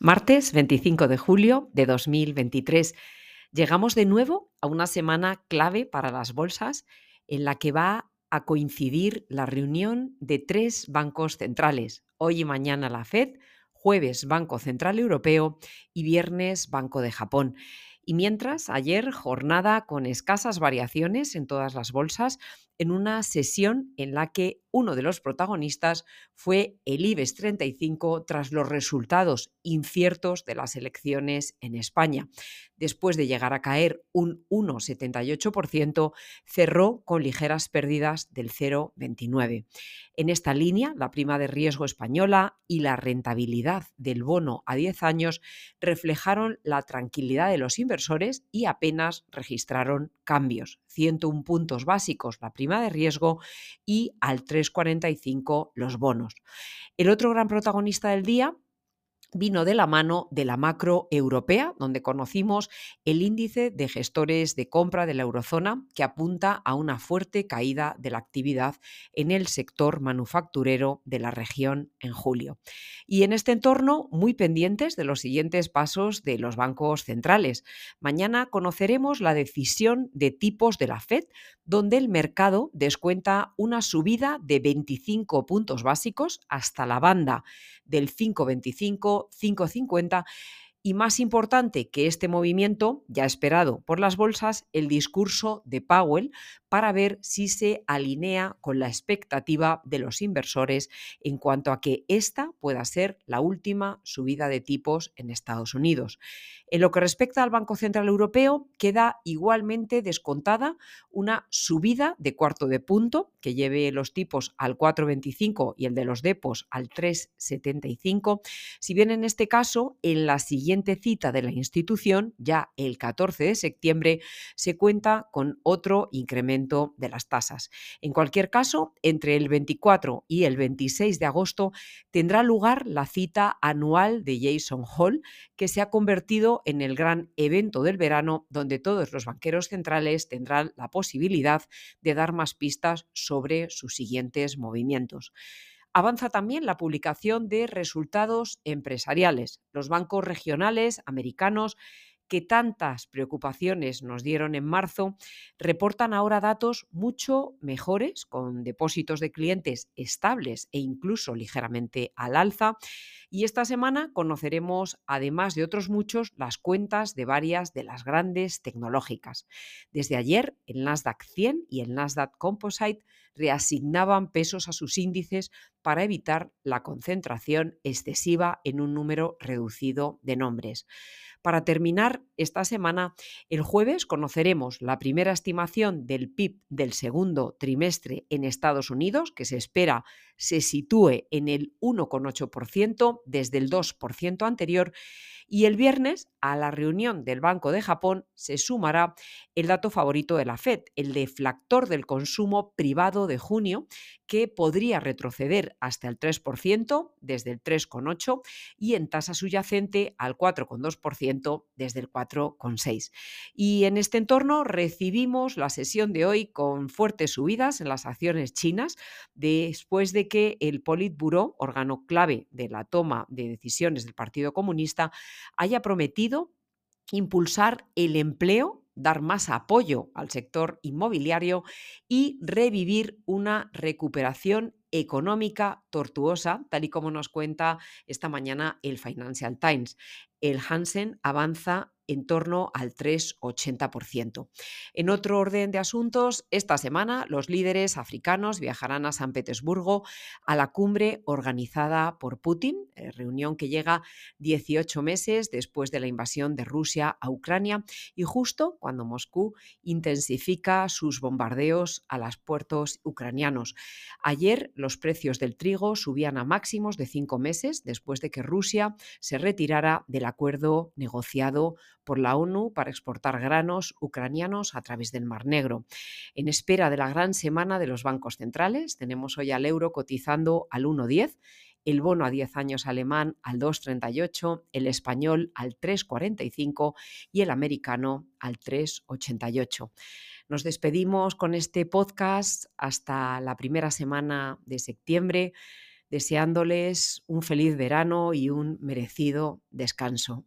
Martes 25 de julio de 2023. Llegamos de nuevo a una semana clave para las bolsas en la que va a coincidir la reunión de tres bancos centrales. Hoy y mañana la Fed, jueves Banco Central Europeo y viernes Banco de Japón. Y mientras, ayer jornada con escasas variaciones en todas las bolsas, en una sesión en la que uno de los protagonistas fue el IBEX 35 tras los resultados inciertos de las elecciones en España. Después de llegar a caer un 1,78%, cerró con ligeras pérdidas del 0,29. En esta línea, la prima de riesgo española y la rentabilidad del bono a 10 años reflejaron la tranquilidad de los inversores y apenas registraron cambios. 101 puntos básicos la prima de riesgo y al 3,45 los bonos. El otro gran protagonista del día vino de la mano de la macro europea, donde conocimos el índice de gestores de compra de la eurozona, que apunta a una fuerte caída de la actividad en el sector manufacturero de la región en julio. Y en este entorno, muy pendientes de los siguientes pasos de los bancos centrales. Mañana conoceremos la decisión de tipos de la Fed, donde el mercado descuenta una subida de 25 puntos básicos hasta la banda del 5,25, 5,50 y más importante que este movimiento, ya esperado por las bolsas, el discurso de Powell para ver si se alinea con la expectativa de los inversores en cuanto a que esta pueda ser la última subida de tipos en Estados Unidos. En lo que respecta al Banco Central Europeo, queda igualmente descontada una subida de cuarto de punto que lleve los tipos al 4,25 y el de los depos al 3,75, si bien en este caso, en la siguiente cita de la institución, ya el 14 de septiembre, se cuenta con otro incremento de las tasas. En cualquier caso, entre el 24 y el 26 de agosto tendrá lugar la cita anual de Jason Hall, que se ha convertido en el gran evento del verano donde todos los banqueros centrales tendrán la posibilidad de dar más pistas sobre sus siguientes movimientos. Avanza también la publicación de resultados empresariales. Los bancos regionales americanos que tantas preocupaciones nos dieron en marzo, reportan ahora datos mucho mejores, con depósitos de clientes estables e incluso ligeramente al alza. Y esta semana conoceremos, además de otros muchos, las cuentas de varias de las grandes tecnológicas. Desde ayer, el Nasdaq 100 y el Nasdaq Composite reasignaban pesos a sus índices para evitar la concentración excesiva en un número reducido de nombres. Para terminar esta semana, el jueves conoceremos la primera estimación del PIB del segundo trimestre en Estados Unidos, que se espera se sitúe en el 1,8% desde el 2% anterior, y el viernes, a la reunión del Banco de Japón, se sumará el dato favorito de la Fed, el deflactor del consumo privado de junio, que podría retroceder hasta el 3% desde el 3,8% y en tasa subyacente al 4,2% desde el 4,6%. Y en este entorno recibimos la sesión de hoy con fuertes subidas en las acciones chinas después de que el Politburo, órgano clave de la toma de decisiones del Partido Comunista, haya prometido impulsar el empleo, dar más apoyo al sector inmobiliario y revivir una recuperación económica tortuosa, tal y como nos cuenta esta mañana el Financial Times. El Hansen avanza en torno al 3,80%. En otro orden de asuntos, esta semana los líderes africanos viajarán a San Petersburgo a la cumbre organizada por Putin, eh, reunión que llega 18 meses después de la invasión de Rusia a Ucrania y justo cuando Moscú intensifica sus bombardeos a los puertos ucranianos. Ayer los precios del trigo subían a máximos de cinco meses después de que Rusia se retirara del acuerdo negociado por la ONU para exportar granos ucranianos a través del Mar Negro. En espera de la gran semana de los bancos centrales, tenemos hoy al euro cotizando al 1,10 el bono a 10 años alemán al 2,38, el español al 3,45 y el americano al 3,88. Nos despedimos con este podcast hasta la primera semana de septiembre. deseándoles un feliz verano y un merecido descanso.